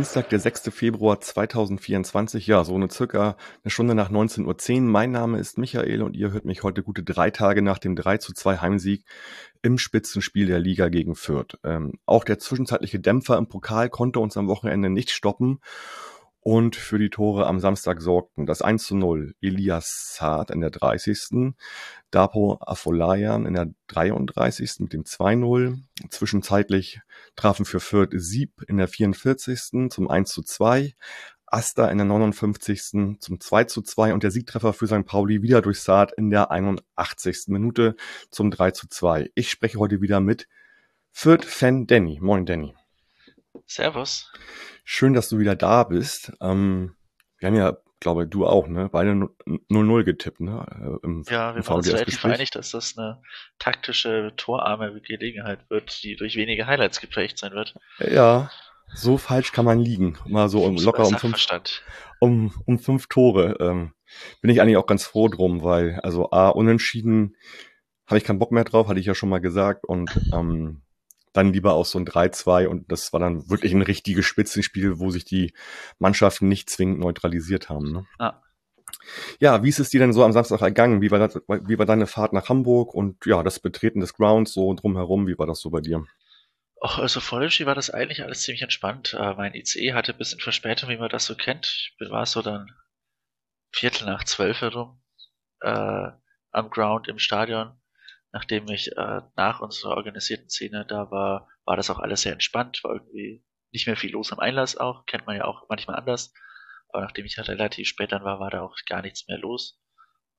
Dienstag, der 6. Februar 2024, ja, so eine circa eine Stunde nach 19.10 Uhr. Mein Name ist Michael und ihr hört mich heute gute drei Tage nach dem 3 zu 2 Heimsieg im Spitzenspiel der Liga gegen Fürth. Ähm, auch der zwischenzeitliche Dämpfer im Pokal konnte uns am Wochenende nicht stoppen und für die Tore am Samstag sorgten das 1 zu 0 Elias Saad in der 30. Dapo Afolayan in der 33. mit dem 2-0. Zwischenzeitlich trafen für Fürth Sieb in der 44. zum 1 zu 2. Asta in der 59. zum 2 zu 2 und der Siegtreffer für St. Pauli wieder durch Saad in der 81. Minute zum 3 zu 2. Ich spreche heute wieder mit Fürth-Fan Danny. Moin Danny. Servus. Schön, dass du wieder da bist. Ähm, wir haben ja, glaube du auch, ne? Beide 0-0 getippt, ne? Äh, Im, ja, wir waren uns relativ einig, dass das eine taktische, torarme Gelegenheit wird, die durch wenige Highlights geprägt sein wird. Ja, so falsch kann man liegen. Mal so um, locker um fünf, um, um fünf Tore. Ähm, bin ich eigentlich auch ganz froh drum, weil, also A, unentschieden habe ich keinen Bock mehr drauf, hatte ich ja schon mal gesagt. Und ähm, dann lieber auch so ein 3-2 und das war dann wirklich ein richtiges Spitzenspiel, wo sich die Mannschaften nicht zwingend neutralisiert haben. Ne? Ah. Ja, wie ist es dir denn so am Samstag ergangen? Wie war, das, wie war deine Fahrt nach Hamburg und ja, das Betreten des Grounds so drumherum? Wie war das so bei dir? Ach, also vor dem Spiel war das eigentlich alles ziemlich entspannt. Äh, mein ICE hatte ein bisschen Verspätung, wie man das so kennt. Ich war so dann Viertel nach zwölf herum äh, am Ground im Stadion nachdem ich äh, nach unserer organisierten Szene da war, war das auch alles sehr entspannt, war irgendwie nicht mehr viel los am Einlass auch, kennt man ja auch manchmal anders. Aber nachdem ich halt relativ spät dann war, war da auch gar nichts mehr los.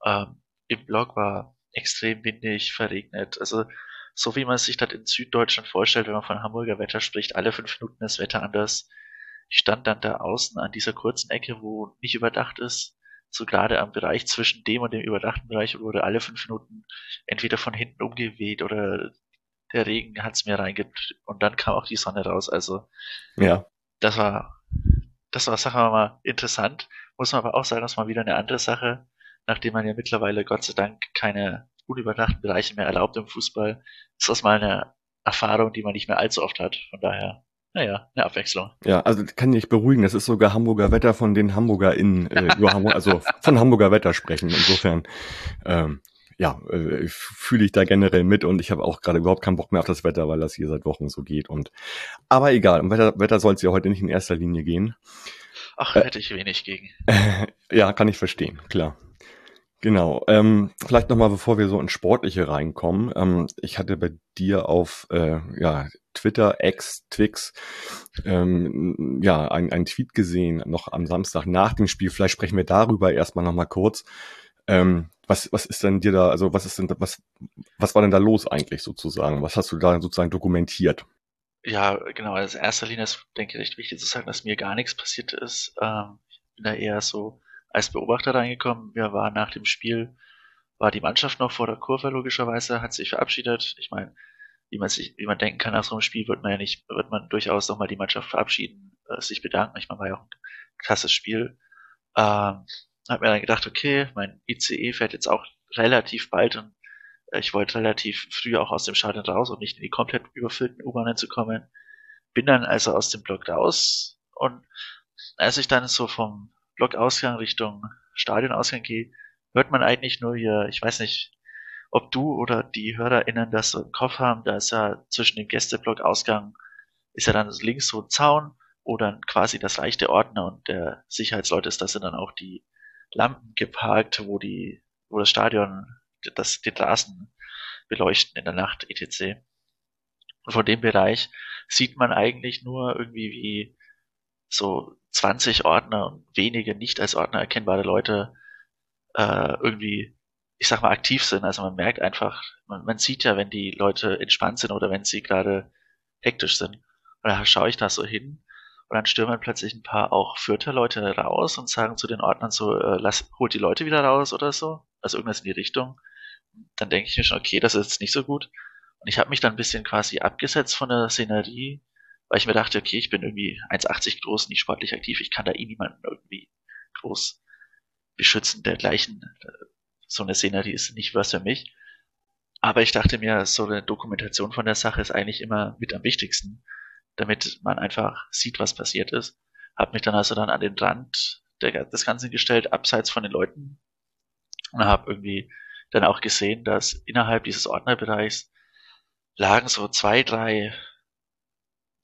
Ähm, Im Blog war extrem windig, verregnet. Also so wie man sich das in Süddeutschland vorstellt, wenn man von Hamburger Wetter spricht, alle fünf Minuten das Wetter anders. Ich stand dann da außen an dieser kurzen Ecke, wo nicht überdacht ist, so gerade am Bereich zwischen dem und dem überdachten Bereich wurde alle fünf Minuten entweder von hinten umgeweht oder der Regen hat's mir reingeht und dann kam auch die Sonne raus. Also ja, das war das war sagen wir mal interessant. Muss man aber auch sagen, dass mal wieder eine andere Sache, nachdem man ja mittlerweile Gott sei Dank keine unüberdachten Bereiche mehr erlaubt im Fußball, ist das mal eine Erfahrung, die man nicht mehr allzu oft hat. Von daher naja, eine Abwechslung. Ja, also kann ich beruhigen, das ist sogar Hamburger Wetter von den Hamburger in, äh, über Hamburg, also von Hamburger Wetter sprechen. Insofern, ähm, ja, äh, fühle ich da generell mit und ich habe auch gerade überhaupt keinen Bock mehr auf das Wetter, weil das hier seit Wochen so geht. Und aber egal, um Wetter, Wetter soll es ja heute nicht in erster Linie gehen. Ach, hätte ich wenig gegen. Äh, ja, kann ich verstehen, klar. Genau. Ähm, vielleicht nochmal, bevor wir so ins Sportliche reinkommen. Ähm, ich hatte bei dir auf äh, ja, Twitter, X, Twix, ähm, ja, ein, ein Tweet gesehen, noch am Samstag nach dem Spiel. Vielleicht sprechen wir darüber erstmal nochmal kurz. Ähm, was, was ist denn dir da, also was ist denn, was, was war denn da los eigentlich sozusagen? Was hast du da sozusagen dokumentiert? Ja, genau. Also erster Linie ist, denke ich, recht wichtig zu sagen, dass mir gar nichts passiert ist. Ähm, ich bin da eher so als Beobachter reingekommen. Wir waren nach dem Spiel, war die Mannschaft noch vor der Kurve logischerweise, hat sich verabschiedet. Ich meine, wie man sich, wie man denken kann, nach so einem Spiel wird man ja nicht, wird man durchaus nochmal die Mannschaft verabschieden, äh, sich bedanken. Ich meine, war ja auch ein krasses Spiel. Ähm, hab mir dann gedacht, okay, mein ICE fährt jetzt auch relativ bald und äh, ich wollte relativ früh auch aus dem Stadion raus und nicht in die komplett überfüllten U-Bahnen zu kommen. Bin dann also aus dem Block raus und als ich dann so vom Blockausgang Richtung Stadionausgang gehe, hört man eigentlich nur hier, ich weiß nicht, ob du oder die HörerInnen das so im Kopf haben, da ist ja zwischen dem Gästeblockausgang ist ja dann links so ein Zaun, wo dann quasi das leichte Ordner und der Sicherheitsleute ist, da sind dann auch die Lampen geparkt, wo die, wo das Stadion das, die Straßen beleuchten in der Nacht, etc. Und von dem Bereich sieht man eigentlich nur irgendwie wie so 20 Ordner und wenige nicht als Ordner erkennbare Leute äh, irgendwie, ich sag mal, aktiv sind. Also man merkt einfach, man, man sieht ja, wenn die Leute entspannt sind oder wenn sie gerade hektisch sind. Und da schaue ich da so hin und dann stürmen plötzlich ein paar auch Fürther Leute raus und sagen zu den Ordnern so, äh, lass, holt die Leute wieder raus oder so. Also irgendwas in die Richtung. Dann denke ich mir schon, okay, das ist jetzt nicht so gut. Und ich habe mich dann ein bisschen quasi abgesetzt von der Szenerie weil ich mir dachte, okay, ich bin irgendwie 1,80 groß, nicht sportlich aktiv, ich kann da eh niemanden irgendwie groß beschützen dergleichen. So eine Szenerie ist nicht was für mich. Aber ich dachte mir, so eine Dokumentation von der Sache ist eigentlich immer mit am wichtigsten, damit man einfach sieht, was passiert ist. Hab mich dann also dann an den Rand der, des Ganzen gestellt, abseits von den Leuten und habe irgendwie dann auch gesehen, dass innerhalb dieses Ordnerbereichs lagen so zwei, drei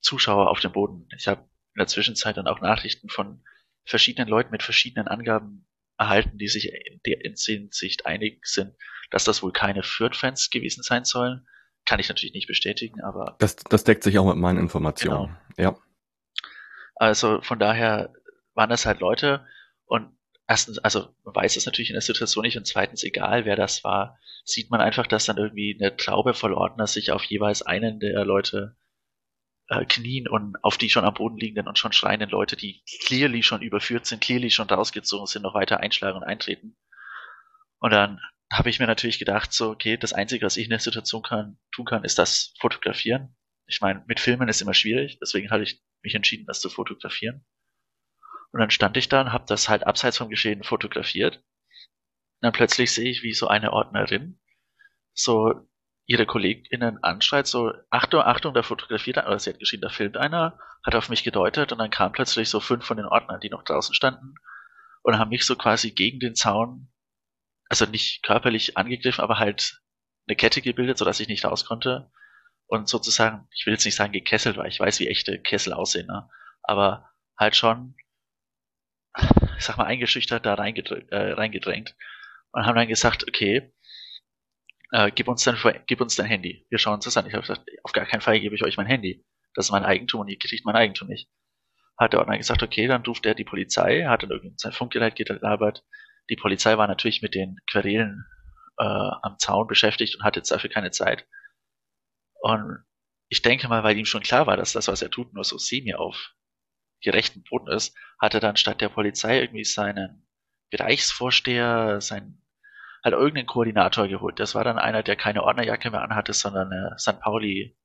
Zuschauer auf dem Boden. Ich habe in der Zwischenzeit dann auch Nachrichten von verschiedenen Leuten mit verschiedenen Angaben erhalten, die sich in der Hinsicht einig sind, dass das wohl keine Fürth-Fans gewesen sein sollen. Kann ich natürlich nicht bestätigen, aber. Das, das deckt sich auch mit meinen Informationen. Genau. Ja. Also von daher waren das halt Leute und erstens, also man weiß es natürlich in der Situation nicht und zweitens, egal wer das war, sieht man einfach, dass dann irgendwie eine Traube voll Ordner sich auf jeweils einen der Leute äh, knien und auf die schon am Boden liegenden und schon schreienden Leute, die clearly schon überführt sind, clearly schon rausgezogen sind, noch weiter einschlagen und eintreten. Und dann habe ich mir natürlich gedacht, so, okay, das Einzige, was ich in der Situation kann, tun kann, ist das fotografieren. Ich meine, mit Filmen ist immer schwierig, deswegen habe ich mich entschieden, das zu fotografieren. Und dann stand ich da und habe das halt abseits vom Geschehen fotografiert. Und dann plötzlich sehe ich, wie so eine Ordnerin so ihre KollegInnen anschreit, so, Achtung, Achtung, da fotografiert einer, oder sie hat geschrieben, da filmt einer, hat auf mich gedeutet und dann kamen plötzlich so fünf von den Ordnern, die noch draußen standen und haben mich so quasi gegen den Zaun, also nicht körperlich angegriffen, aber halt eine Kette gebildet, sodass ich nicht raus konnte und sozusagen, ich will jetzt nicht sagen gekesselt, weil ich weiß, wie echte Kessel aussehen, ne? aber halt schon, ich sag mal, eingeschüchtert da reingedrängt, äh, reingedrängt und haben dann gesagt, okay, äh, gib uns dein, gib uns dein Handy. Wir schauen uns das an. Ich habe gesagt, auf gar keinen Fall gebe ich euch mein Handy. Das ist mein Eigentum und ihr kriegt mein Eigentum nicht. Hat der Ordner gesagt, okay, dann ruft er die Polizei, hat dann irgendwie sein Funkgerät gelabert. Die Polizei war natürlich mit den Querelen äh, am Zaun beschäftigt und hat jetzt dafür keine Zeit. Und ich denke mal, weil ihm schon klar war, dass das, was er tut, nur so semi auf gerechten Boden ist, hat er dann statt der Polizei irgendwie seinen Bereichsvorsteher, seinen halt irgendeinen Koordinator geholt. Das war dann einer, der keine Ordnerjacke mehr anhatte, sondern eine St. Pauli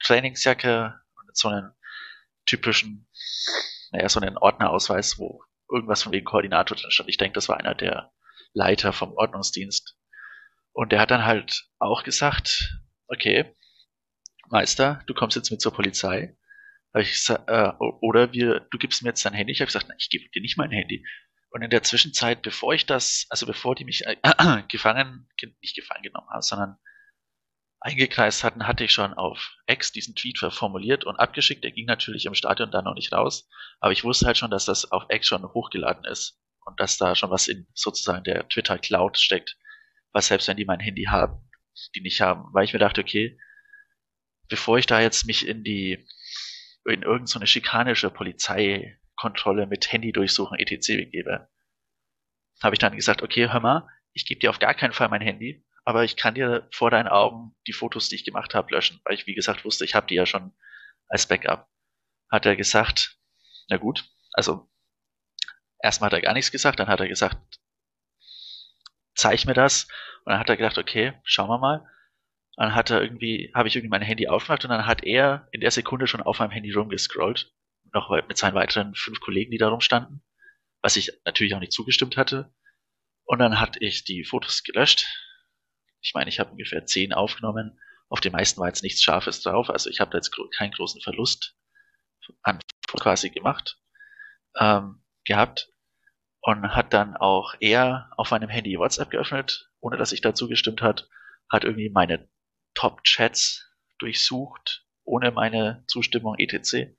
Trainingsjacke und so einen typischen, naja, so einen Ordnerausweis, wo irgendwas von wegen Koordinator drin stand. Ich denke, das war einer der Leiter vom Ordnungsdienst. Und der hat dann halt auch gesagt, okay, Meister, du kommst jetzt mit zur Polizei. Ich, äh, oder wir, du gibst mir jetzt dein Handy. Ich habe gesagt, nein, ich gebe dir nicht mein Handy. Und in der Zwischenzeit, bevor ich das, also bevor die mich äh, gefangen, nicht gefangen genommen haben, sondern eingekreist hatten, hatte ich schon auf X diesen Tweet formuliert und abgeschickt. Der ging natürlich im Stadion dann noch nicht raus, aber ich wusste halt schon, dass das auf X schon hochgeladen ist und dass da schon was in sozusagen der Twitter Cloud steckt, was selbst wenn die mein Handy haben, die nicht haben, weil ich mir dachte, okay, bevor ich da jetzt mich in die in irgendeine so schikanische Polizei Kontrolle mit Handy durchsuchen etc. begebe. Habe ich dann gesagt, okay, hör mal, ich gebe dir auf gar keinen Fall mein Handy, aber ich kann dir vor deinen Augen die Fotos, die ich gemacht habe, löschen, weil ich wie gesagt wusste, ich habe die ja schon als Backup. Hat er gesagt, na gut, also erstmal hat er gar nichts gesagt, dann hat er gesagt, zeig mir das und dann hat er gedacht, okay, schauen wir mal. Dann hat er irgendwie, habe ich irgendwie mein Handy aufgemacht und dann hat er in der Sekunde schon auf meinem Handy rumgescrollt noch mit seinen weiteren fünf Kollegen, die da rumstanden, was ich natürlich auch nicht zugestimmt hatte. Und dann hatte ich die Fotos gelöscht. Ich meine, ich habe ungefähr zehn aufgenommen. Auf den meisten war jetzt nichts Scharfes drauf, also ich habe da jetzt keinen großen Verlust an quasi gemacht ähm, gehabt und hat dann auch er auf meinem Handy WhatsApp geöffnet, ohne dass ich dazu gestimmt hat, hat irgendwie meine Top-Chats durchsucht, ohne meine Zustimmung etc.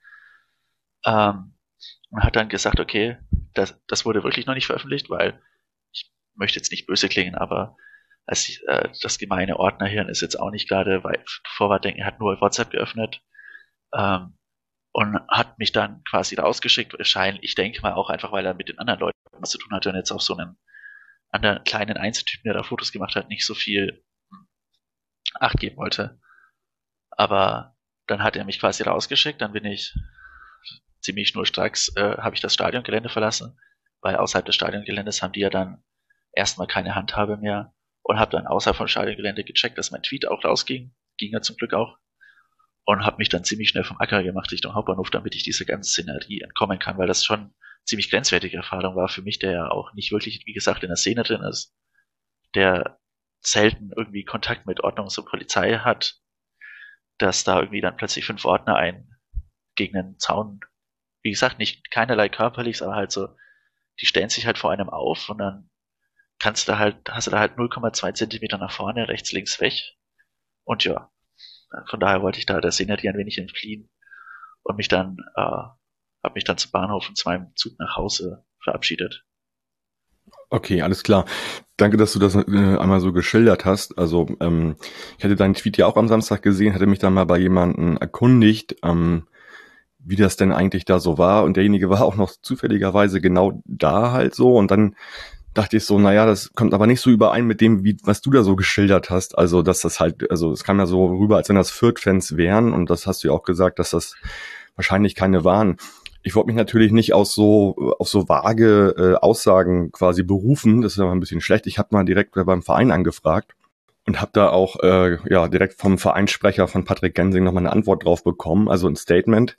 Ähm, und hat dann gesagt, okay, das, das wurde wirklich noch nicht veröffentlicht, weil ich möchte jetzt nicht böse klingen, aber als äh, das gemeine Ordnerhirn ist jetzt auch nicht gerade weil Vorwärtsdenken, er hat nur WhatsApp geöffnet ähm, und hat mich dann quasi rausgeschickt, wahrscheinlich, ich denke mal auch einfach, weil er mit den anderen Leuten was zu tun hatte und jetzt auf so einen anderen kleinen Einzeltypen, der da Fotos gemacht hat, nicht so viel Acht geben wollte. Aber dann hat er mich quasi rausgeschickt, dann bin ich ziemlich schnurstracks äh, habe ich das Stadiongelände verlassen, weil außerhalb des Stadiongeländes haben die ja dann erstmal keine Handhabe mehr und habe dann außerhalb vom Stadiongelände gecheckt, dass mein Tweet auch rausging, ging ja zum Glück auch und habe mich dann ziemlich schnell vom Acker gemacht Richtung Hauptbahnhof, damit ich dieser ganzen Szenerie entkommen kann, weil das schon ziemlich grenzwertige Erfahrung war für mich, der ja auch nicht wirklich, wie gesagt, in der Szene drin ist, der selten irgendwie Kontakt mit Ordnungs- und Polizei hat, dass da irgendwie dann plötzlich fünf Ordner ein gegen einen Zaun, wie gesagt, nicht keinerlei körperlich, aber halt so, die stellen sich halt vor einem auf und dann kannst du halt, hast du da halt 0,2 Zentimeter nach vorne, rechts, links weg. Und ja, von daher wollte ich da der Szenerie ein wenig entfliehen und mich dann, äh, habe mich dann zum Bahnhof und zu meinem Zug nach Hause verabschiedet. Okay, alles klar. Danke, dass du das äh, einmal so geschildert hast. Also ähm, ich hatte deinen Tweet ja auch am Samstag gesehen, hatte mich dann mal bei jemandem erkundigt, ähm, wie das denn eigentlich da so war. Und derjenige war auch noch zufälligerweise genau da halt so. Und dann dachte ich so, naja, das kommt aber nicht so überein mit dem, wie, was du da so geschildert hast. Also, dass das halt, also es kam ja so rüber, als wenn das Fürth-Fans wären. Und das hast du ja auch gesagt, dass das wahrscheinlich keine waren. Ich wollte mich natürlich nicht aus so auf so vage äh, Aussagen quasi berufen. Das ist aber ein bisschen schlecht. Ich habe mal direkt beim Verein angefragt und habe da auch äh, ja direkt vom Vereinssprecher von Patrick Gensing nochmal eine Antwort drauf bekommen, also ein Statement.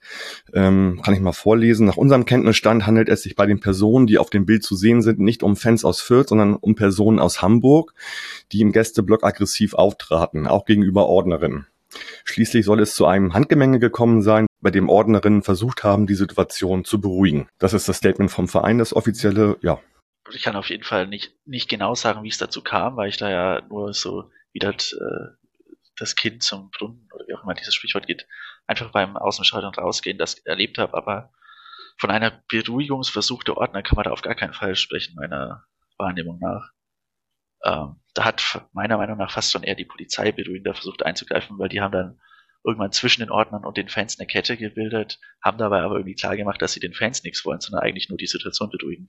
Ähm, kann ich mal vorlesen. Nach unserem Kenntnisstand handelt es sich bei den Personen, die auf dem Bild zu sehen sind, nicht um Fans aus Fürth, sondern um Personen aus Hamburg, die im Gästeblock aggressiv auftraten, auch gegenüber Ordnerinnen. Schließlich soll es zu einem Handgemenge gekommen sein, bei dem Ordnerinnen versucht haben, die Situation zu beruhigen. Das ist das Statement vom Verein, das offizielle, ja. Ich kann auf jeden Fall nicht, nicht genau sagen, wie es dazu kam, weil ich da ja nur so wieder äh, das Kind zum Brunnen oder wie auch immer dieses Sprichwort geht, einfach beim Außenschalten rausgehen, das erlebt habe, aber von einer Beruhigungsversuch der Ordner kann man da auf gar keinen Fall sprechen, meiner Wahrnehmung nach. Ähm, da hat meiner Meinung nach fast schon eher die Polizei beruhigender versucht einzugreifen, weil die haben dann irgendwann zwischen den Ordnern und den Fans eine Kette gebildet, haben dabei aber irgendwie klar gemacht, dass sie den Fans nichts wollen, sondern eigentlich nur die Situation beruhigen.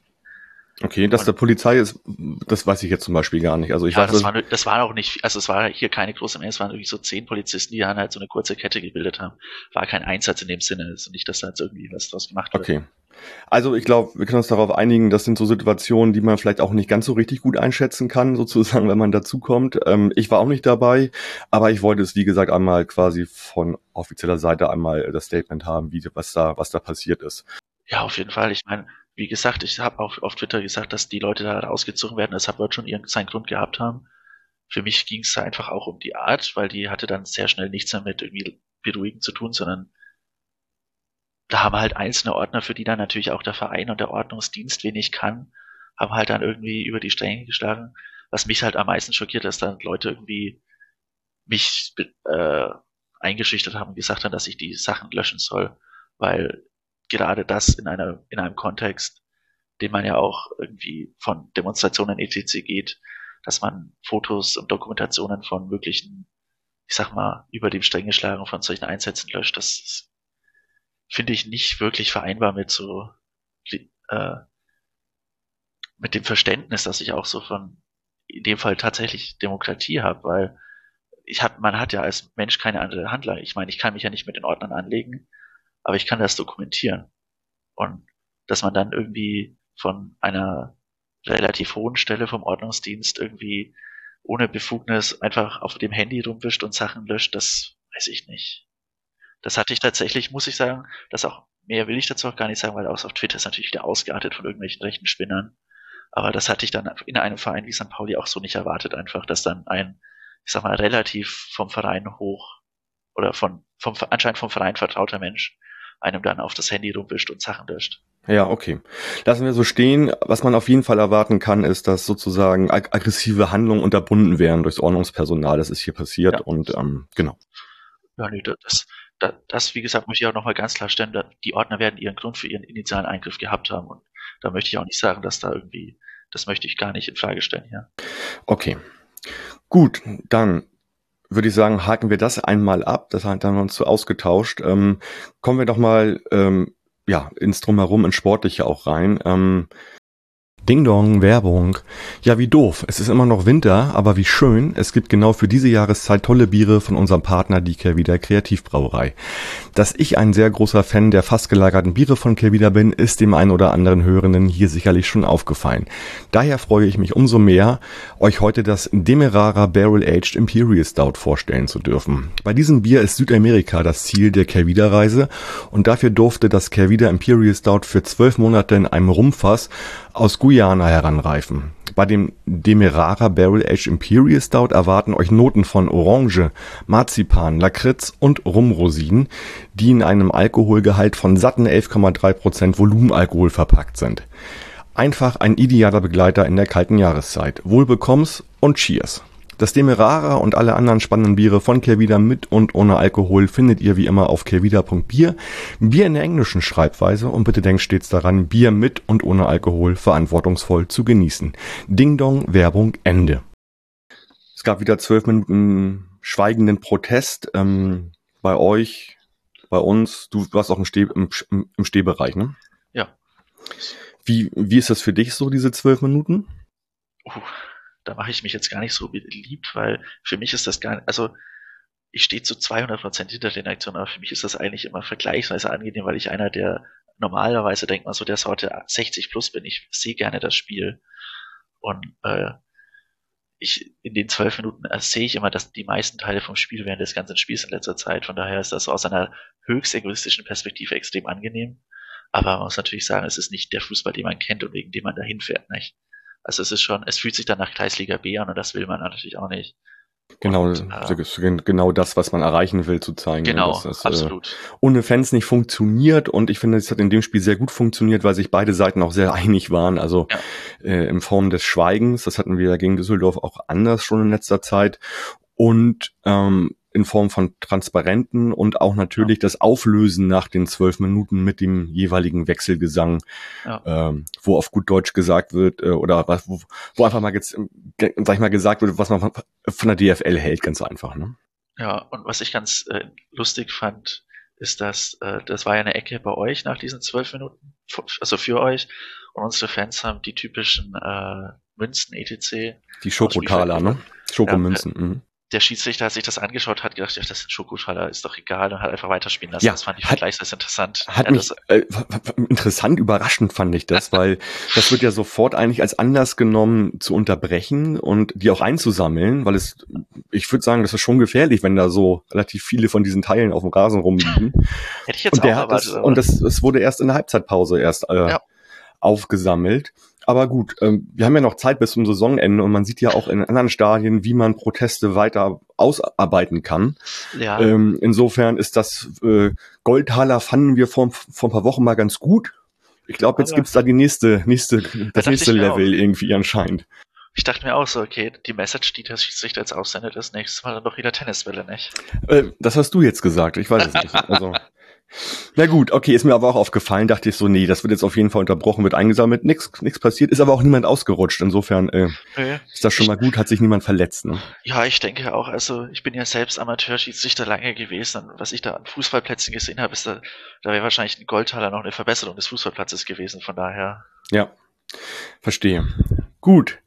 Okay, dass der Polizei ist, das weiß ich jetzt zum Beispiel gar nicht. Also ich ja, weiß, das war, das war auch nicht, also es war hier keine große Menge, es waren irgendwie so zehn Polizisten, die dann halt so eine kurze Kette gebildet haben. War kein Einsatz in dem Sinne, also nicht, dass da jetzt irgendwie was draus gemacht wird. Okay. Also ich glaube, wir können uns darauf einigen, das sind so Situationen, die man vielleicht auch nicht ganz so richtig gut einschätzen kann, sozusagen, wenn man dazukommt. Ähm, ich war auch nicht dabei, aber ich wollte es, wie gesagt, einmal quasi von offizieller Seite einmal das Statement haben, wie was da, was da passiert ist. Ja, auf jeden Fall. Ich meine, wie gesagt, ich habe auch auf Twitter gesagt, dass die Leute da rausgezogen werden. Das wird schon irgendeinen Grund gehabt haben. Für mich ging es einfach auch um die Art, weil die hatte dann sehr schnell nichts damit irgendwie beruhigend zu tun, sondern da haben halt einzelne Ordner, für die dann natürlich auch der Verein und der Ordnungsdienst wenig kann, haben halt dann irgendwie über die Stränge geschlagen. Was mich halt am meisten schockiert, dass dann Leute irgendwie mich äh, eingeschüchtert haben und gesagt haben, dass ich die Sachen löschen soll, weil gerade das in einer, in einem Kontext, den man ja auch irgendwie von Demonstrationen etc. geht, dass man Fotos und Dokumentationen von möglichen, ich sag mal, über dem Stränge schlagen von solchen Einsätzen löscht, das finde ich nicht wirklich vereinbar mit so, äh, mit dem Verständnis, dass ich auch so von, in dem Fall tatsächlich Demokratie habe, weil ich hab, man hat ja als Mensch keine andere Handlung. Ich meine, ich kann mich ja nicht mit den Ordnern anlegen aber ich kann das dokumentieren. Und dass man dann irgendwie von einer relativ hohen Stelle vom Ordnungsdienst irgendwie ohne Befugnis einfach auf dem Handy rumwischt und Sachen löscht, das weiß ich nicht. Das hatte ich tatsächlich, muss ich sagen, das auch, mehr will ich dazu auch gar nicht sagen, weil auch auf Twitter ist natürlich wieder ausgeartet von irgendwelchen rechten Spinnern. Aber das hatte ich dann in einem Verein wie St. Pauli auch so nicht erwartet, einfach, dass dann ein, ich sag mal, relativ vom Verein hoch oder von, vom, anscheinend vom Verein vertrauter Mensch einem dann auf das Handy rumwischt und Sachen löscht. Ja, okay. Lassen wir so stehen. Was man auf jeden Fall erwarten kann, ist, dass sozusagen ag aggressive Handlungen unterbunden werden durchs Ordnungspersonal. Das ist hier passiert ja. und ähm, genau. Ja, nee, das, das, das, wie gesagt, möchte ich auch nochmal ganz klar stellen. Die Ordner werden ihren Grund für ihren initialen Eingriff gehabt haben und da möchte ich auch nicht sagen, dass da irgendwie, das möchte ich gar nicht in Frage stellen hier. Okay. Gut, dann würde ich sagen, haken wir das einmal ab. Das haben wir uns so ausgetauscht. Ähm, kommen wir doch mal ähm, ja, ins Drumherum, ins Sportliche auch rein. Ähm, Ding Dong, Werbung. Ja, wie doof. Es ist immer noch Winter, aber wie schön. Es gibt genau für diese Jahreszeit tolle Biere von unserem Partner, die Kervida Kreativbrauerei. Dass ich ein sehr großer Fan der fast gelagerten Biere von Kervida bin, ist dem einen oder anderen Hörenden hier sicherlich schon aufgefallen. Daher freue ich mich umso mehr, euch heute das Demerara Barrel Aged Imperial Stout vorstellen zu dürfen. Bei diesem Bier ist Südamerika das Ziel der Kervida Reise und dafür durfte das Kervida Imperial Stout für zwölf Monate in einem Rumfass aus Guyana heranreifen. Bei dem Demerara Barrel Age Imperial Stout erwarten euch Noten von Orange, Marzipan, Lakritz und Rumrosinen, die in einem Alkoholgehalt von satten 11,3% Volumenalkohol verpackt sind. Einfach ein idealer Begleiter in der kalten Jahreszeit. Wohlbekomm's und Cheers! Das Demerara und alle anderen spannenden Biere von Kervida mit und ohne Alkohol findet ihr wie immer auf kervida.bier. Bier in der englischen Schreibweise und bitte denkt stets daran, Bier mit und ohne Alkohol verantwortungsvoll zu genießen. Ding Dong, Werbung, Ende. Es gab wieder zwölf Minuten schweigenden Protest ähm, bei euch, bei uns. Du warst auch im, Steh, im, im Stehbereich, ne? Ja. Wie, wie ist das für dich so, diese zwölf Minuten? Uh, da mache ich mich jetzt gar nicht so beliebt, weil für mich ist das gar nicht, also ich stehe zu 200% hinter den Aktionen, aber für mich ist das eigentlich immer vergleichsweise angenehm, weil ich einer der normalerweise denkt man so der Sorte 60 plus bin. Ich sehe gerne das Spiel und äh, ich in den zwölf Minuten äh, sehe ich immer, dass die meisten Teile vom Spiel während des ganzen Spiels in letzter Zeit. Von daher ist das aus einer höchst egoistischen Perspektive extrem angenehm. Aber man muss natürlich sagen, es ist nicht der Fußball, den man kennt und wegen dem man dahin fährt, nicht? Also es ist schon, es fühlt sich dann nach Kreisliga B an und das will man natürlich auch nicht. Genau, und, äh, genau das, was man erreichen will, zu zeigen. Ne, genau, das, absolut. Äh, ohne Fans nicht funktioniert und ich finde, es hat in dem Spiel sehr gut funktioniert, weil sich beide Seiten auch sehr einig waren. Also ja. äh, in Form des Schweigens, das hatten wir gegen Düsseldorf auch anders schon in letzter Zeit. Und ähm, in Form von Transparenten und auch natürlich ja. das Auflösen nach den zwölf Minuten mit dem jeweiligen Wechselgesang, ja. ähm, wo auf gut Deutsch gesagt wird äh, oder was, wo, wo einfach mal jetzt, sag ich mal, gesagt wird, was man von der DFL hält, ganz einfach. Ne? Ja, und was ich ganz äh, lustig fand, ist, dass äh, das war ja eine Ecke bei euch nach diesen zwölf Minuten, also für euch. Und unsere Fans haben die typischen äh, Münzen etc. Die Schokotaler, ne? Schokomünzen. Ja, äh, mhm der Schiedsrichter, als sich das angeschaut hat, gedacht, ja, das ist ein Schokoschwaller, ist doch egal und hat einfach weiterspielen lassen. Ja, das fand ich hat, vergleichsweise interessant. Hat ja, mich, äh, interessant, überraschend fand ich das, weil das wird ja sofort eigentlich als Anlass genommen zu unterbrechen und die auch einzusammeln, weil es, ich würde sagen, das ist schon gefährlich, wenn da so relativ viele von diesen Teilen auf dem Rasen rumliegen. Hätte ich jetzt und auch erwartet. Das, und das, das wurde erst in der Halbzeitpause erst äh, ja. Aufgesammelt. Aber gut, ähm, wir haben ja noch Zeit bis zum Saisonende und man sieht ja auch in anderen Stadien, wie man Proteste weiter ausarbeiten kann. Ja. Ähm, insofern ist das äh, Goldhaler fanden wir vor, vor ein paar Wochen mal ganz gut. Ich glaube, jetzt gibt's da die nächste, nächste, das nächste Level irgendwie anscheinend. Ich dachte mir auch so, okay, die Message, die der Schiedsrichter jetzt aussendet, ist nächstes Mal dann doch wieder Tennisbälle, nicht? Äh, das hast du jetzt gesagt, ich weiß es nicht. Also. Na gut, okay, ist mir aber auch aufgefallen, dachte ich so, nee, das wird jetzt auf jeden Fall unterbrochen, wird eingesammelt, nix, nix passiert, ist aber auch niemand ausgerutscht, insofern äh, okay. ist das schon mal gut, hat sich niemand verletzt. Ne? Ja, ich denke auch, also ich bin ja selbst Amateurschiedsrichter lange gewesen, was ich da an Fußballplätzen gesehen habe, ist da, da wäre wahrscheinlich ein Goldtaler noch eine Verbesserung des Fußballplatzes gewesen, von daher. Ja, verstehe. Gut,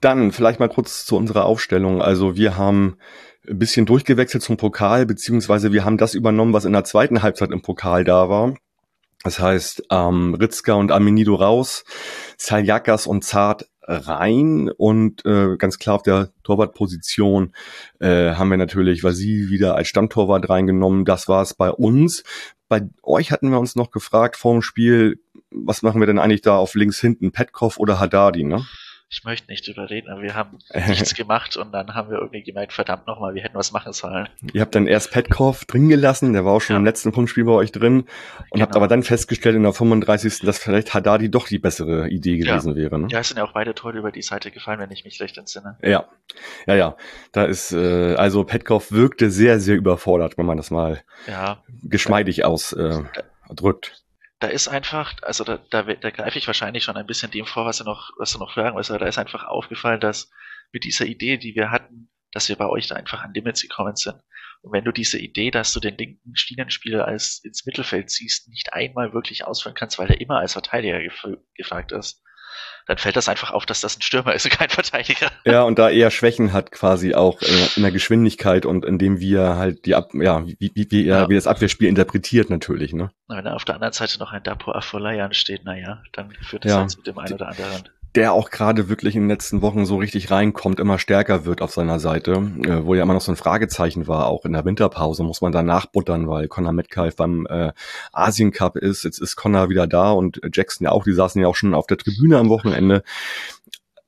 dann vielleicht mal kurz zu unserer Aufstellung. Also wir haben ein bisschen durchgewechselt zum Pokal, beziehungsweise wir haben das übernommen, was in der zweiten Halbzeit im Pokal da war. Das heißt, ähm, Ritzka und Amenido raus, Saljakas und Zart rein und äh, ganz klar auf der Torwartposition äh, haben wir natürlich Vasil wieder als Stammtorwart reingenommen. Das war es bei uns. Bei euch hatten wir uns noch gefragt vor dem Spiel, was machen wir denn eigentlich da auf links hinten, Petkov oder Haddadi, ne? Ich möchte nicht überreden, aber wir haben nichts gemacht und dann haben wir irgendwie gemerkt, verdammt nochmal, wir hätten was machen sollen. Ihr habt dann erst Petkov drin gelassen, der war auch schon ja. im letzten Punktspiel bei euch drin und genau. habt aber dann festgestellt in der 35. dass vielleicht Haddadi doch die bessere Idee gewesen ja. wäre. Ne? Ja, es sind ja auch beide Tore über die Seite gefallen, wenn ich mich recht entsinne. Ja, ja, ja. Da ist, äh, also Petkov wirkte sehr, sehr überfordert, wenn man das mal ja. geschmeidig ausdrückt. Äh, da ist einfach, also da, da, da greife ich wahrscheinlich schon ein bisschen dem vor, was du noch, was du noch fragen willst, aber da ist einfach aufgefallen, dass mit dieser Idee, die wir hatten, dass wir bei euch da einfach an Limits gekommen sind. Und wenn du diese Idee, dass du den linken Schienenspieler als ins Mittelfeld ziehst, nicht einmal wirklich ausführen kannst, weil er immer als Verteidiger gef gefragt ist, dann fällt das einfach auf, dass das ein Stürmer ist und kein Verteidiger. Ja, und da eher Schwächen hat quasi auch in der Geschwindigkeit und in dem wie er halt die Ab ja, wie, wie, wie er ja. wie das Abwehrspiel interpretiert natürlich, ne? Wenn da auf der anderen Seite noch ein Dapo Afolayan steht, naja, dann führt das ja. halt zu dem einen oder anderen der auch gerade wirklich in den letzten Wochen so richtig reinkommt, immer stärker wird auf seiner Seite, äh, wo ja immer noch so ein Fragezeichen war, auch in der Winterpause muss man da nachbuttern, weil Connor Metcalf beim äh, Asien Cup ist, jetzt ist Connor wieder da und Jackson ja auch, die saßen ja auch schon auf der Tribüne am Wochenende.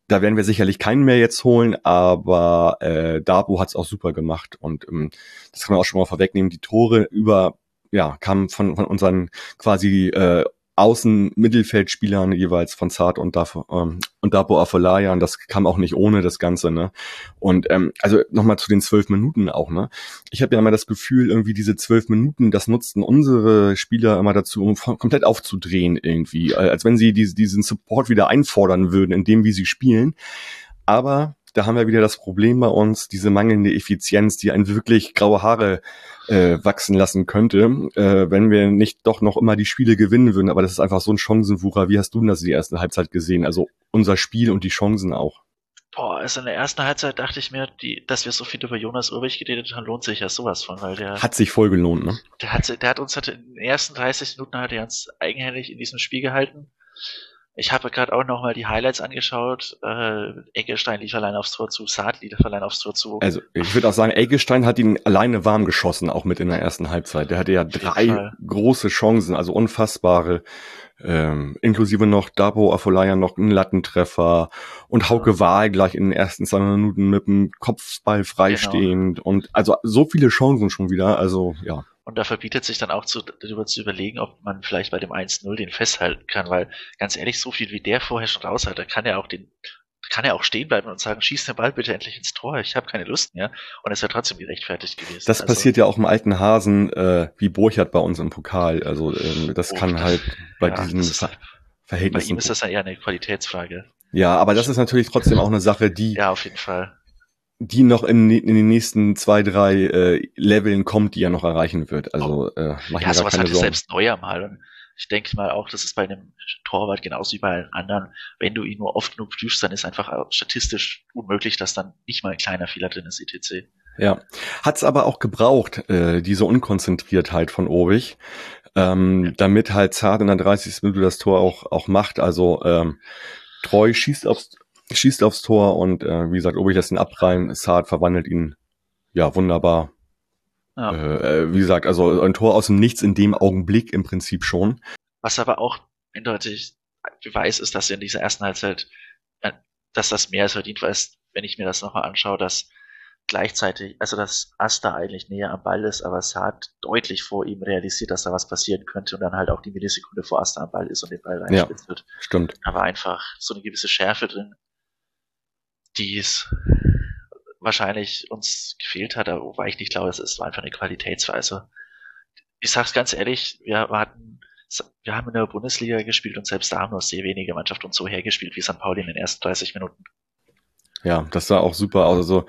Da werden wir sicherlich keinen mehr jetzt holen, aber äh, Dabo hat es auch super gemacht und ähm, das kann man auch schon mal vorwegnehmen. Die Tore über ja, kamen von, von unseren quasi äh, Außen-Mittelfeldspielern jeweils von Zart und, Daf ähm, und Dapo Afolayan, das kam auch nicht ohne das Ganze, ne? Und ähm, also nochmal zu den zwölf Minuten auch, ne? Ich habe ja immer das Gefühl, irgendwie diese zwölf Minuten, das nutzten unsere Spieler immer dazu, um komplett aufzudrehen irgendwie, als wenn sie diese, diesen Support wieder einfordern würden, in dem, wie sie spielen. Aber da haben wir wieder das Problem bei uns, diese mangelnde Effizienz, die einen wirklich graue Haare äh, wachsen lassen könnte, äh, wenn wir nicht doch noch immer die Spiele gewinnen würden. Aber das ist einfach so ein Chancenwucher. Wie hast du denn das in der ersten Halbzeit gesehen? Also unser Spiel und die Chancen auch. Boah, also in der ersten Halbzeit dachte ich mir, die, dass wir so viel über Jonas Urbich geredet haben, lohnt sich ja sowas von, weil der. Hat sich voll gelohnt, ne? Der hat, der hat uns hat in den ersten 30 Minuten hat er uns eigenhändig in diesem Spiel gehalten. Ich habe gerade auch nochmal die Highlights angeschaut. Äh, Eggestein lief allein aufs Tor zu, Saad lief allein aufs Tor zu. Also ich würde auch sagen, Eggestein hat ihn alleine warm geschossen, auch mit in der ersten Halbzeit. Der hatte ja drei große Chancen, also unfassbare. Ähm, inklusive noch Dabo Afolaya noch einen Lattentreffer und Hauke ja. Wahl gleich in den ersten zwei Minuten mit dem Kopfball freistehend genau. und also so viele Chancen schon wieder, also ja. Und da verbietet sich dann auch zu, darüber zu überlegen, ob man vielleicht bei dem 1-0 den festhalten kann, weil ganz ehrlich, so viel wie der vorher schon raus hat, da kann er auch den, kann er auch stehen bleiben und sagen, schieß den Ball bitte endlich ins Tor, ich habe keine Lust mehr. Und es wäre trotzdem gerechtfertigt gewesen. Das also, passiert ja auch im alten Hasen, äh, wie Burchard bei uns im Pokal. Also ähm, das oh, kann halt bei ja, diesen Ver Verhältnissen. Bei ihm ist das ja eher eine Qualitätsfrage. Ja, aber das ist natürlich trotzdem auch eine Sache, die. Ja, auf jeden Fall die noch in, in den nächsten zwei, drei äh, Leveln kommt, die er noch erreichen wird. Also äh, mach ja, sowas hatte selbst Neuer mal. Und ich denke mal auch, das ist bei einem Torwart genauso wie bei allen anderen. Wenn du ihn nur oft genug prüfst, dann ist einfach statistisch unmöglich, dass dann nicht mal ein kleiner Fehler drin ist, etc. Ja, hat's aber auch gebraucht, äh, diese Unkonzentriertheit von Obig, ähm, ja. damit halt Zart in der 30. Minute das Tor auch, auch macht. Also ähm, Treu schießt aufs schießt aufs Tor und äh, wie gesagt, Obig lässt ihn abprallen, Saad verwandelt ihn ja wunderbar. Ja. Äh, äh, wie gesagt, also ein Tor aus dem Nichts in dem Augenblick im Prinzip schon. Was aber auch eindeutig Beweis ist, dass er in dieser ersten Halbzeit, äh, dass das mehr als verdient war, ist, wenn ich mir das nochmal anschaue, dass gleichzeitig, also dass Asta eigentlich näher am Ball ist, aber Saad deutlich vor ihm realisiert, dass da was passieren könnte und dann halt auch die Millisekunde vor Asta am Ball ist und den Ball reinspitzt ja, wird. Stimmt. Aber einfach so eine gewisse Schärfe drin, die es wahrscheinlich uns gefehlt hat, wobei ich nicht glaube, es war einfach eine Qualitätsweise. Ich sag's ganz ehrlich, wir hatten, wir haben in der Bundesliga gespielt und selbst da haben nur sehr wenige Mannschaften uns so hergespielt wie St. Pauli in den ersten 30 Minuten. Ja, das sah auch super aus. Also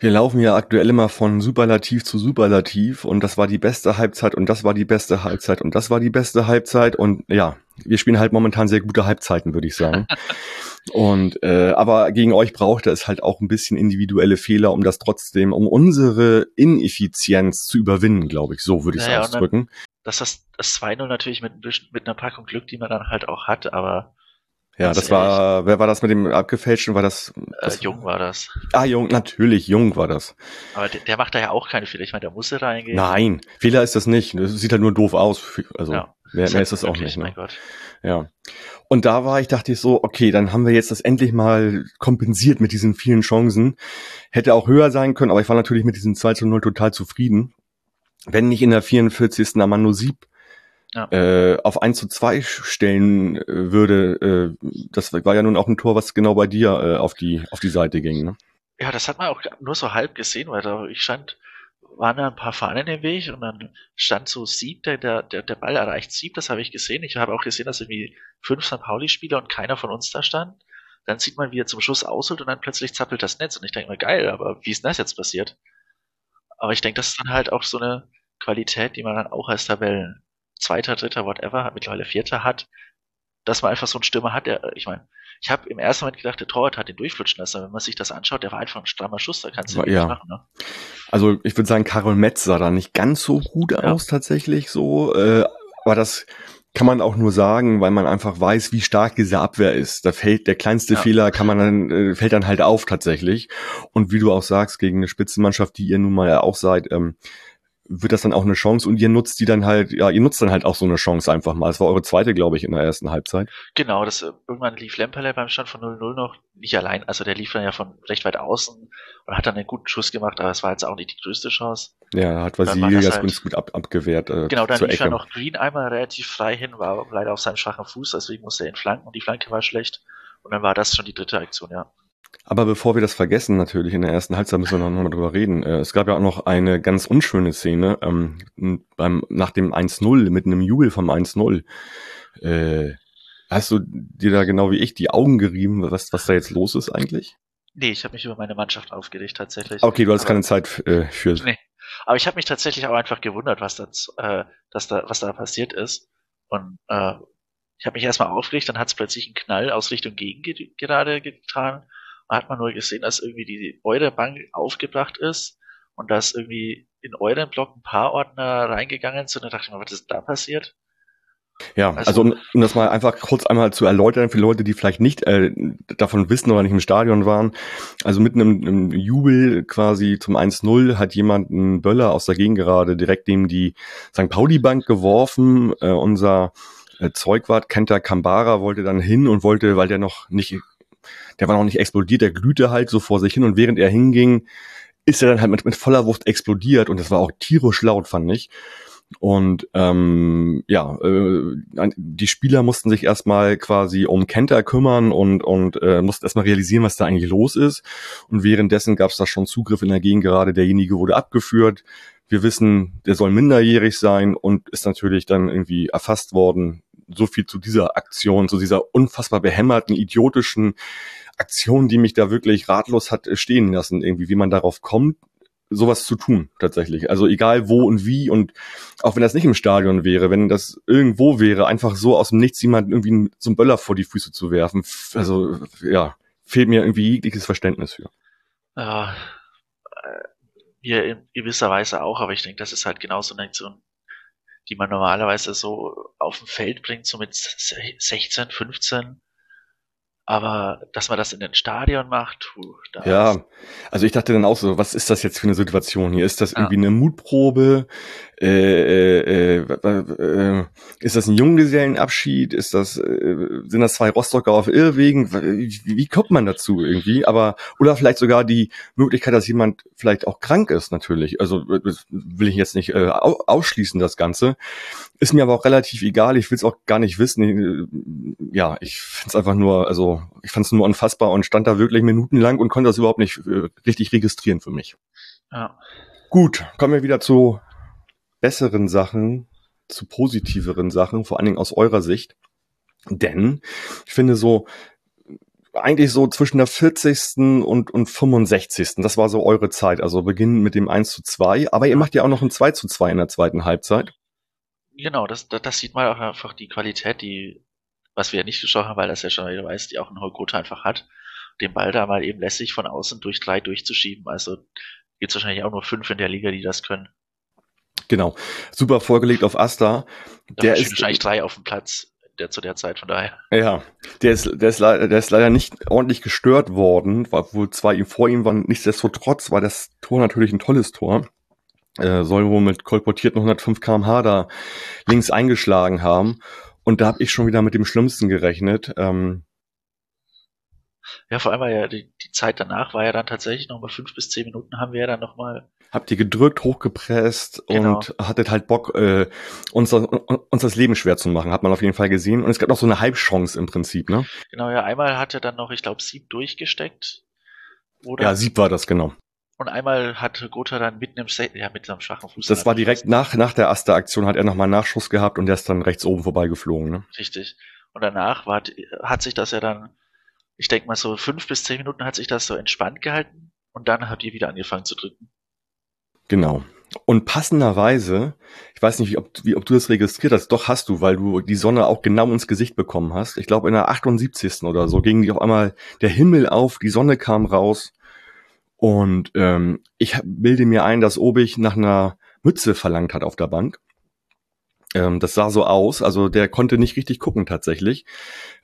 wir laufen ja aktuell immer von Superlativ zu Superlativ und das war die beste Halbzeit und das war die beste Halbzeit und das war die beste Halbzeit und ja, wir spielen halt momentan sehr gute Halbzeiten, würde ich sagen. und äh, aber gegen euch brauchte es halt auch ein bisschen individuelle Fehler, um das trotzdem, um unsere Ineffizienz zu überwinden, glaube ich. So würde ich es naja, ausdrücken. Dass das, das 2-0 natürlich mit, mit einer Packung Glück, die man dann halt auch hat, aber ja, das war, wer war das mit dem abgefälschten? War das, das äh, Jung war das. Ah, Jung, natürlich, Jung war das. Aber der, der macht da ja auch keine Fehler. Ich meine, der musste reingehen. Nein, Fehler ist das nicht. Das sieht halt nur doof aus. Also, ja, mehr, mehr ist das auch nicht. Ne? Mein Gott. Ja. Und da war ich, dachte ich so, okay, dann haben wir jetzt das endlich mal kompensiert mit diesen vielen Chancen. Hätte auch höher sein können, aber ich war natürlich mit diesem 2 zu 0 total zufrieden. Wenn nicht in der 44. Amando Sieb ja. äh, auf 1 zu 2 stellen äh, würde, äh, das war ja nun auch ein Tor, was genau bei dir äh, auf die auf die Seite ging. Ne? Ja, das hat man auch nur so halb gesehen, weil da ich stand, waren da ein paar Fahnen im Weg und dann stand so Sieb, der, der, der Ball erreicht Sieb, das habe ich gesehen. Ich habe auch gesehen, dass irgendwie fünf St. Pauli-Spieler und keiner von uns da stand. Dann sieht man, wie er zum Schluss ausholt und dann plötzlich zappelt das Netz und ich denke mir, geil, aber wie ist denn das jetzt passiert? Aber ich denke, das ist dann halt auch so eine Qualität, die man dann auch als Tabellen Zweiter, Dritter, whatever, mittlerweile Vierter hat, dass man einfach so einen Stürmer hat, der, ich meine, ich habe im ersten Moment gedacht, der Torwart hat den durchflutschen lassen. Wenn man sich das anschaut, der war einfach ein strammer Schuss, da kannst du ja. nicht machen. Ne? Also ich würde sagen, Karol Metz sah da nicht ganz so gut ja. aus tatsächlich so. Äh, aber das kann man auch nur sagen, weil man einfach weiß, wie stark diese Abwehr ist. Da fällt der kleinste ja. Fehler, kann man dann äh, fällt dann halt auf tatsächlich. Und wie du auch sagst, gegen eine Spitzenmannschaft, die ihr nun mal auch seid, ähm, wird das dann auch eine Chance und ihr nutzt die dann halt, ja, ihr nutzt dann halt auch so eine Chance einfach mal. Das war eure zweite, glaube ich, in der ersten Halbzeit. Genau, das äh, irgendwann lief Lemperle beim Stand von 0-0 noch nicht allein, also der lief dann ja von recht weit außen und hat dann einen guten Schuss gemacht, aber es war jetzt auch nicht die größte Chance. Ja, hat Vasili das, ganz gut ab, abgewehrt. Äh, genau, dann lief ja noch Green einmal relativ frei hin, war leider auf seinem schwachen Fuß, deswegen musste er ihn flanken und die Flanke war schlecht. Und dann war das schon die dritte Aktion, ja. Aber bevor wir das vergessen, natürlich in der ersten Halbzeit müssen wir noch mal drüber reden. Äh, es gab ja auch noch eine ganz unschöne Szene ähm, beim nach dem 1-0 mit einem Jubel vom 1-0. Äh, hast du dir da genau wie ich die Augen gerieben, was was da jetzt los ist eigentlich? Nee, ich habe mich über meine Mannschaft aufgeregt tatsächlich. Okay, du hast keine Zeit äh, für. Nee. Aber ich habe mich tatsächlich auch einfach gewundert, was das, äh, dass da, was da passiert ist. Und äh, ich habe mich erstmal aufgeregt, dann hat es plötzlich einen Knall aus Richtung Gegen gerade getan hat man nur gesehen, dass irgendwie die Eurebank aufgebracht ist und dass irgendwie in euren Block ein paar Ordner reingegangen sind. Und da dachte ich mir, was ist da passiert? Ja, also, also um, um, das mal einfach kurz einmal zu erläutern für Leute, die vielleicht nicht äh, davon wissen oder nicht im Stadion waren. Also mitten im, im Jubel quasi zum 1-0 hat jemand einen Böller aus der Gegend gerade direkt neben die St. Pauli-Bank geworfen. Äh, unser äh, Zeugwart Kenta Kambara wollte dann hin und wollte, weil der noch nicht der war noch nicht explodiert, der glühte halt so vor sich hin und während er hinging, ist er dann halt mit, mit voller Wucht explodiert und das war auch tierisch laut, fand ich. Und ähm, ja, äh, die Spieler mussten sich erstmal quasi um Kenter kümmern und, und äh, mussten erstmal realisieren, was da eigentlich los ist. Und währenddessen gab es da schon Zugriff in der Gegend gerade, derjenige wurde abgeführt. Wir wissen, der soll minderjährig sein und ist natürlich dann irgendwie erfasst worden. So viel zu dieser Aktion, zu dieser unfassbar behämmerten, idiotischen Aktion, die mich da wirklich ratlos hat äh, stehen lassen, irgendwie, wie man darauf kommt, sowas zu tun, tatsächlich. Also egal wo und wie und auch wenn das nicht im Stadion wäre, wenn das irgendwo wäre, einfach so aus dem Nichts jemand irgendwie zum Böller vor die Füße zu werfen, also ja, fehlt mir irgendwie jegliches Verständnis für. Ja, mir äh, in gewisser Weise auch, aber ich denke, das ist halt genauso eine Aktion, die man normalerweise so auf dem Feld bringt, so mit 16, 15 aber dass man das in den Stadion macht, puh, Ja, also ich dachte dann auch so, was ist das jetzt für eine Situation hier? Ist das irgendwie ja. eine Mutprobe? Äh, äh, äh, ist das ein Junggesellenabschied? Ist das, äh, sind das zwei Rostocker auf Irrwegen? Wie, wie kommt man dazu irgendwie? Aber, oder vielleicht sogar die Möglichkeit, dass jemand vielleicht auch krank ist, natürlich. Also, will ich jetzt nicht äh, ausschließen, das Ganze. Ist mir aber auch relativ egal. Ich will es auch gar nicht wissen. Ja, ich finde es einfach nur, also ich fand es nur unfassbar und stand da wirklich minutenlang und konnte das überhaupt nicht äh, richtig registrieren für mich. Ja. Gut, kommen wir wieder zu besseren Sachen, zu positiveren Sachen, vor allen Dingen aus eurer Sicht. Denn ich finde so, eigentlich so zwischen der 40. und, und 65. Das war so eure Zeit. Also beginnen mit dem 1 zu 2. Aber ihr macht ja auch noch ein 2 zu 2 in der zweiten Halbzeit. Genau, das, das, das sieht man auch einfach die Qualität, die, was wir ja nicht gesprochen haben, weil das ja schon jeder weiß, die auch ein Holgota einfach hat, den Ball da mal eben lässig von außen durch drei durchzuschieben. Also gibt es wahrscheinlich auch nur fünf in der Liga, die das können. Genau. Super vorgelegt auf Asta. Der ist wahrscheinlich drei auf dem Platz der zu der Zeit, von daher. Ja, der ist, der ist, leider, der ist leider nicht ordentlich gestört worden, obwohl zwei ihm vor ihm waren. Nichtsdestotrotz war das Tor natürlich ein tolles Tor äh, soll wohl mit kolportierten 105 kmh da links eingeschlagen haben. Und da habe ich schon wieder mit dem Schlimmsten gerechnet. Ähm, ja, vor allem war ja die, die Zeit danach war ja dann tatsächlich noch mal fünf bis zehn Minuten haben wir ja dann noch mal Habt ihr gedrückt, hochgepresst genau. und hattet halt Bock, äh, uns, uns das Leben schwer zu machen, hat man auf jeden Fall gesehen. Und es gab noch so eine Halbchance im Prinzip, ne? Genau, ja, einmal hat er dann noch, ich glaube, Sieb durchgesteckt. Oder? Ja, Sieb war das, genau. Und einmal hat Gotha dann mitten im Set, ja, mit seinem schwachen Fuß. Das war direkt nach, nach der Aster-Aktion hat er nochmal Nachschuss gehabt und der ist dann rechts oben vorbeigeflogen, ne? Richtig. Und danach war, hat sich das ja dann, ich denke mal so fünf bis zehn Minuten hat sich das so entspannt gehalten und dann habt ihr wieder angefangen zu drücken. Genau. Und passenderweise, ich weiß nicht, wie ob, wie, ob du das registriert hast, doch hast du, weil du die Sonne auch genau ins Gesicht bekommen hast. Ich glaube, in der 78. oder so ging die auf einmal der Himmel auf, die Sonne kam raus. Und ähm, ich bilde mir ein, dass Obig nach einer Mütze verlangt hat auf der Bank. Ähm, das sah so aus, also der konnte nicht richtig gucken tatsächlich.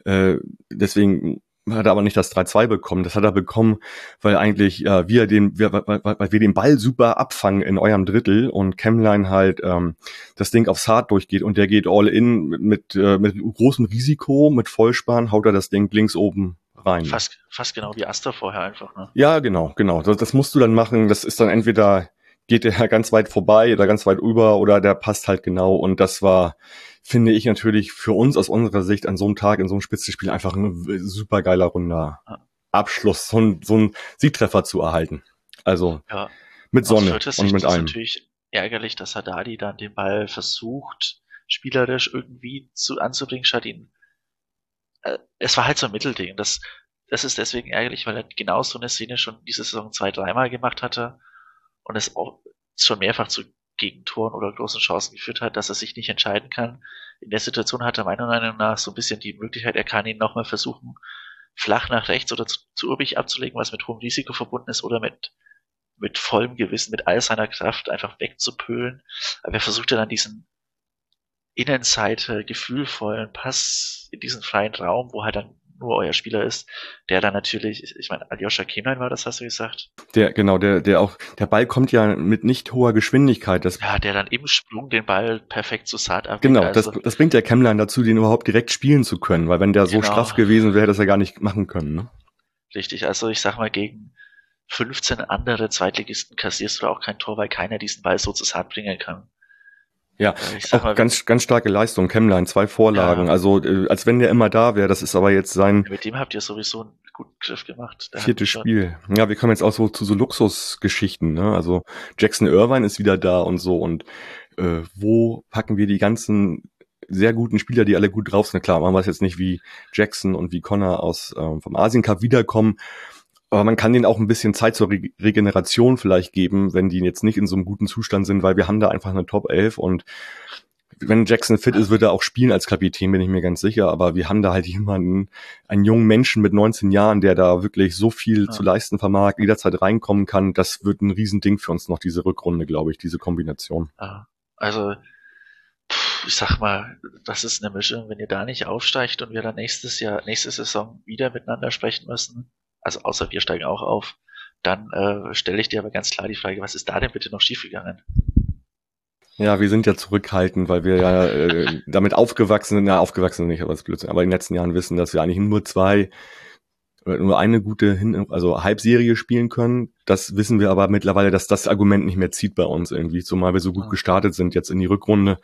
Äh, deswegen hat er aber nicht das 3-2 bekommen. Das hat er bekommen, weil eigentlich äh, wir den, wir, weil, weil wir den Ball super abfangen in eurem Drittel und Chemline halt ähm, das Ding aufs Hard durchgeht und der geht all in mit, mit, äh, mit großem Risiko, mit Vollspann, haut er das Ding links oben rein. Fast, fast genau wie Asta vorher einfach, ne? Ja, genau, genau. Das, das musst du dann machen. Das ist dann entweder geht der ganz weit vorbei oder ganz weit über oder der passt halt genau und das war finde ich natürlich für uns aus unserer Sicht an so einem Tag in so einem Spitzenspiel einfach ein super geiler runder Abschluss, so ein, so ein Siegtreffer zu erhalten. Also ja. mit Sonne und mit allem. natürlich ärgerlich, dass Haddadi dann den Ball versucht, spielerisch irgendwie zu anzubringen, statt ihn. Es war halt so ein Mittelding. Das, das ist deswegen ärgerlich, weil er genau so eine Szene schon diese Saison zwei, dreimal gemacht hatte und es auch schon mehrfach zu Gegentoren oder großen Chancen geführt hat, dass er sich nicht entscheiden kann. In der Situation hat er meiner Meinung nach so ein bisschen die Möglichkeit, er kann ihn nochmal versuchen, flach nach rechts oder zu, zu urbig abzulegen, was mit hohem Risiko verbunden ist, oder mit, mit vollem Gewissen, mit all seiner Kraft einfach wegzupölen. Aber er versucht ja dann diesen Innenseite gefühlvollen Pass in diesen freien Raum, wo halt dann nur euer Spieler ist, der dann natürlich, ich meine, Aljoscha Kemlein war das, hast du gesagt? Der, genau, der, der auch, der Ball kommt ja mit nicht hoher Geschwindigkeit. Das ja, der dann im Sprung den Ball perfekt zu Saat abwinkt. Genau, also, das, das bringt der Kemlein dazu, den überhaupt direkt spielen zu können, weil wenn der so genau. straff gewesen wäre, dass er gar nicht machen können, ne? Richtig, also ich sag mal, gegen 15 andere Zweitligisten kassierst du auch kein Tor, weil keiner diesen Ball so zu Saat bringen kann. Ja, auch mal, ganz, ganz starke Leistung. Chemline, zwei Vorlagen. Ja. Also, äh, als wenn der immer da wäre. Das ist aber jetzt sein. Mit dem habt ihr sowieso einen guten Griff gemacht. Der viertes Spiel. Ja, wir kommen jetzt auch so zu so Luxusgeschichten. Ne? Also, Jackson Irvine ist wieder da und so. Und äh, wo packen wir die ganzen sehr guten Spieler, die alle gut drauf sind? Klar, machen wir es jetzt nicht wie Jackson und wie Connor aus ähm, vom Asien Cup wiederkommen. Aber man kann denen auch ein bisschen Zeit zur Re Regeneration vielleicht geben, wenn die jetzt nicht in so einem guten Zustand sind, weil wir haben da einfach eine Top 11 und wenn Jackson fit ist, wird er auch spielen als Kapitän, bin ich mir ganz sicher. Aber wir haben da halt jemanden, einen jungen Menschen mit 19 Jahren, der da wirklich so viel ja. zu leisten vermag, jederzeit reinkommen kann. Das wird ein Riesending für uns noch, diese Rückrunde, glaube ich, diese Kombination. Ja, also, ich sag mal, das ist eine Mischung, wenn ihr da nicht aufsteigt und wir dann nächstes Jahr, nächste Saison wieder miteinander sprechen müssen, also außer wir steigen auch auf, dann äh, stelle ich dir aber ganz klar die Frage, was ist da denn bitte noch schiefgegangen? Ja, wir sind ja zurückhaltend, weil wir ja äh, damit aufgewachsen sind, ja, aufgewachsen sind nicht, aber das ist Blödsinn, aber in den letzten Jahren wissen, dass wir eigentlich nur zwei oder nur eine gute Hin also Halbserie spielen können. Das wissen wir aber mittlerweile, dass das Argument nicht mehr zieht bei uns irgendwie, zumal wir so gut gestartet sind jetzt in die Rückrunde.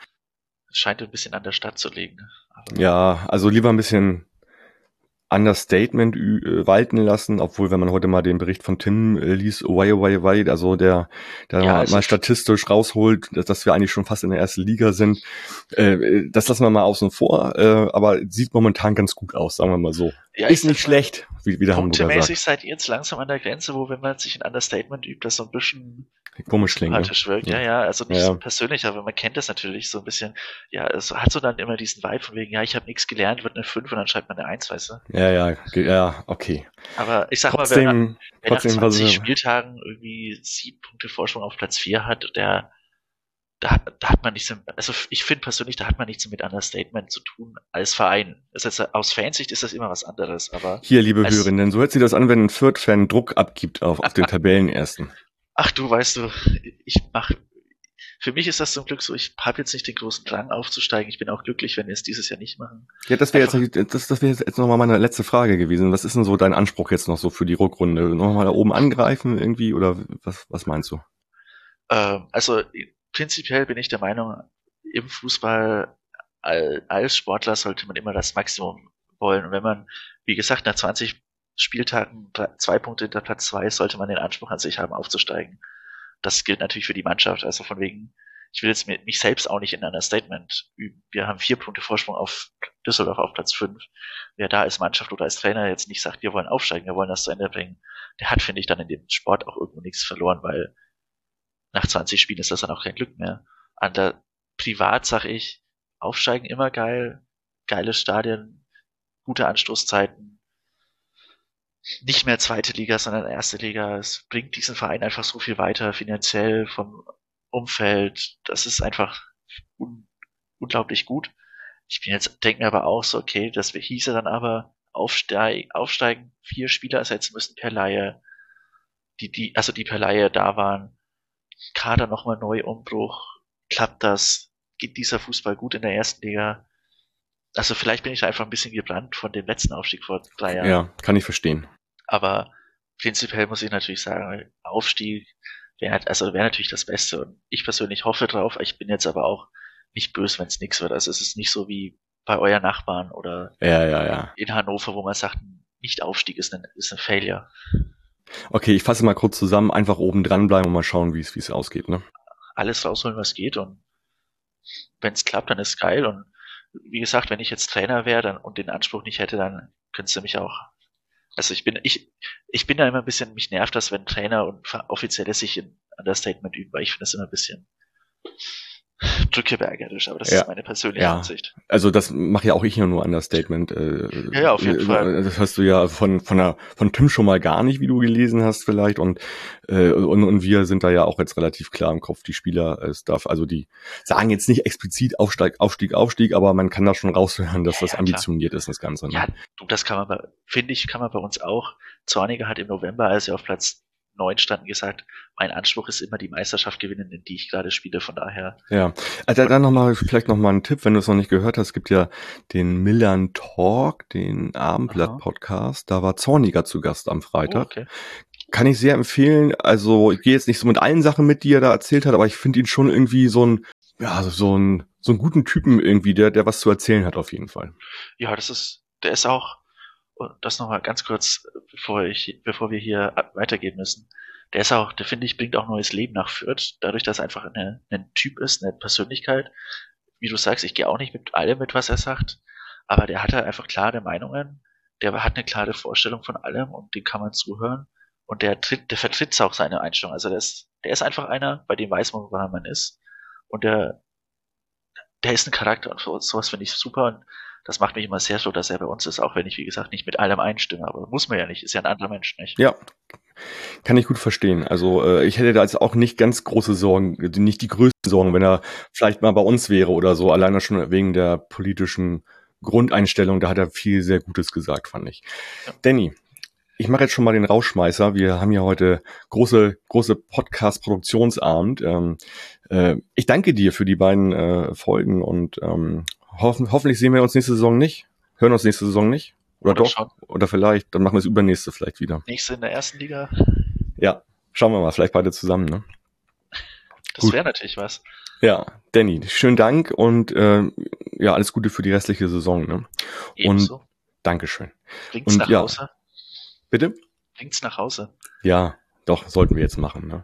Es scheint ein bisschen an der Stadt zu liegen. Aber ja, also lieber ein bisschen Understatement äh, walten lassen, obwohl wenn man heute mal den Bericht von Tim äh, liest, way, way, way, also der, der ja, mal, mal statistisch rausholt, dass, dass wir eigentlich schon fast in der ersten Liga sind, äh, das lassen wir mal außen vor, äh, aber sieht momentan ganz gut aus, sagen wir mal so. Ja, ist nicht schlecht, wie, wie der Hamburger sagt. seid ihr jetzt langsam an der Grenze, wo wenn man sich ein Understatement übt, das so ein bisschen komisch klingt. Wirkt. Ja. ja, ja, also nicht ja. so persönlich, aber man kennt das natürlich so ein bisschen. Ja, es hat so dann immer diesen Vibe von wegen, ja, ich habe nichts gelernt, wird eine 5 und dann schreibt man eine 1, weißt du? Ja, ja, ja, okay. Aber ich sag trotzdem, mal, wenn, wer nach 20 Spieltagen irgendwie sieben Punkte Vorsprung auf Platz 4 hat, der da, da hat man nichts, also ich finde persönlich, da hat man nichts mit Understatement zu tun als Verein. Das heißt, aus Fansicht ist das immer was anderes, aber. Hier, liebe Hörerinnen, so hört sich das an, wenn ein Fürth-Fan Druck abgibt auf, auf den Tabellenersten. Ach du, weißt du, ich mach, für mich ist das zum Glück so, ich habe jetzt nicht den großen Drang aufzusteigen. Ich bin auch glücklich, wenn wir es dieses Jahr nicht machen. Ja, das wäre jetzt, das, das wäre jetzt nochmal meine letzte Frage gewesen. Was ist denn so dein Anspruch jetzt noch so für die Rückrunde? Nochmal da oben angreifen irgendwie oder was, was meinst du? Ähm, also prinzipiell bin ich der Meinung, im Fußball als Sportler sollte man immer das Maximum wollen. Und wenn man, wie gesagt, nach 20 Spieltagen zwei Punkte hinter Platz zwei sollte man den Anspruch an sich haben, aufzusteigen. Das gilt natürlich für die Mannschaft. Also von wegen, ich will jetzt mich selbst auch nicht in einer Statement üben. Wir haben vier Punkte Vorsprung auf Düsseldorf auf Platz fünf. Wer da als Mannschaft oder als Trainer jetzt nicht sagt, wir wollen aufsteigen, wir wollen das zu Ende bringen, der hat, finde ich, dann in dem Sport auch irgendwo nichts verloren, weil nach 20 Spielen ist das dann auch kein Glück mehr. An der Privat sag ich, aufsteigen immer geil, geile Stadien, gute Anstoßzeiten. Nicht mehr zweite Liga, sondern erste Liga. Es bringt diesen Verein einfach so viel weiter, finanziell, vom Umfeld. Das ist einfach un unglaublich gut. Ich bin jetzt, denke mir aber auch so, okay, das hieße dann aber aufsteig, aufsteigen, vier Spieler ersetzen müssen per Laie, die, die, also die per Laie da waren. Kader nochmal neu Umbruch. Klappt das? Geht dieser Fußball gut in der ersten Liga? Also vielleicht bin ich einfach ein bisschen gebrannt von dem letzten Aufstieg vor drei Jahren. Ja, kann ich verstehen. Aber prinzipiell muss ich natürlich sagen, Aufstieg wäre also wäre natürlich das Beste. Und ich persönlich hoffe drauf. Ich bin jetzt aber auch nicht böse, wenn es nichts wird. Also es ist nicht so wie bei euren Nachbarn oder ja, ja, ja. in Hannover, wo man sagt, nicht Aufstieg ist ein, ist ein Failure. Okay, ich fasse mal kurz zusammen, einfach oben dran bleiben und mal schauen, wie es wie es ausgeht, ne? Alles rausholen, was geht und wenn es klappt, dann ist geil und wie gesagt, wenn ich jetzt Trainer wäre dann und den Anspruch nicht hätte, dann könntest du mich auch also ich bin ich ich bin da immer ein bisschen mich nervt das, wenn Trainer und Offizielle sich in Understatement üben, weil ich finde das immer ein bisschen drückebergerisch, aber das ja. ist meine persönliche ja. Ansicht. Also das mache ja auch ich ja nur Understatement. Äh, ja, ja, auf jeden äh, Fall. Das hast du ja von von der, von Tim schon mal gar nicht, wie du gelesen hast vielleicht und äh, und, und wir sind da ja auch jetzt relativ klar im Kopf. Die Spieler, es darf also die sagen jetzt nicht explizit Aufstieg, Aufstieg, Aufstieg, aber man kann da schon raushören, dass ja, das ambitioniert ist, das Ganze. Ne? Ja, du, das kann man, finde ich, kann man bei uns auch. Zorniger hat im November, als er auf Platz neun standen, gesagt, mein Anspruch ist immer die Meisterschaft gewinnen, in die ich gerade spiele, von daher. Ja, also dann nochmal, vielleicht nochmal ein Tipp, wenn du es noch nicht gehört hast, es gibt ja den Millern Talk, den Abendblatt-Podcast, da war Zorniger zu Gast am Freitag. Oh, okay. Kann ich sehr empfehlen, also ich gehe jetzt nicht so mit allen Sachen mit, die er da erzählt hat, aber ich finde ihn schon irgendwie so ein, ja, so ein, so einen guten Typen irgendwie, der, der was zu erzählen hat auf jeden Fall. Ja, das ist, der ist auch, das nochmal ganz kurz, bevor ich, bevor wir hier weitergehen müssen. Der ist auch, der finde ich, bringt auch neues Leben nach Fürth, dadurch, dass er einfach eine, ein Typ ist, eine Persönlichkeit. Wie du sagst, ich gehe auch nicht mit allem mit, was er sagt, aber der hat halt einfach klare Meinungen, der hat eine klare Vorstellung von allem und dem kann man zuhören und der tritt, der vertritt auch seine Einstellung. Also der ist, der ist einfach einer, bei dem weiß man, woran man ist und der, der ist ein Charakter und sowas finde ich super und das macht mich immer sehr so, dass er bei uns ist, auch wenn ich, wie gesagt, nicht mit allem einstimme. Aber muss man ja nicht, ist ja ein anderer Mensch, nicht? Ja, kann ich gut verstehen. Also äh, ich hätte da jetzt auch nicht ganz große Sorgen, nicht die größten Sorgen, wenn er vielleicht mal bei uns wäre oder so, alleine schon wegen der politischen Grundeinstellung. Da hat er viel sehr Gutes gesagt, fand ich. Ja. Danny, ich mache jetzt schon mal den Rauschmeißer. Wir haben ja heute große, große Podcast-Produktionsabend. Ähm, äh, ich danke dir für die beiden äh, Folgen und ähm, hoffen, hoffentlich sehen wir uns nächste Saison nicht. Hören uns nächste Saison nicht. Oder, Oder doch. Schon. Oder vielleicht. Dann machen wir es übernächste vielleicht wieder. Nächste in der ersten Liga. Ja. Schauen wir mal. Vielleicht beide zusammen, ne? Das wäre natürlich was. Ja, Danny, schönen Dank und äh, ja, alles Gute für die restliche Saison. Ne? Ebenso. Und Dankeschön. Bringt's und, nach ja, Hause. Bitte? Bringt's nach Hause. Ja, doch, sollten wir jetzt machen. Ne?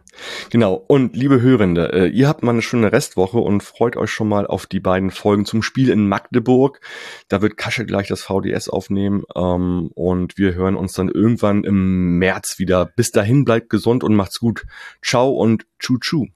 Genau. Und liebe Hörende, äh, ihr habt mal eine schöne Restwoche und freut euch schon mal auf die beiden Folgen zum Spiel in Magdeburg. Da wird Kasche gleich das VDS aufnehmen ähm, und wir hören uns dann irgendwann im März wieder. Bis dahin bleibt gesund und macht's gut. Ciao und tschu tschu.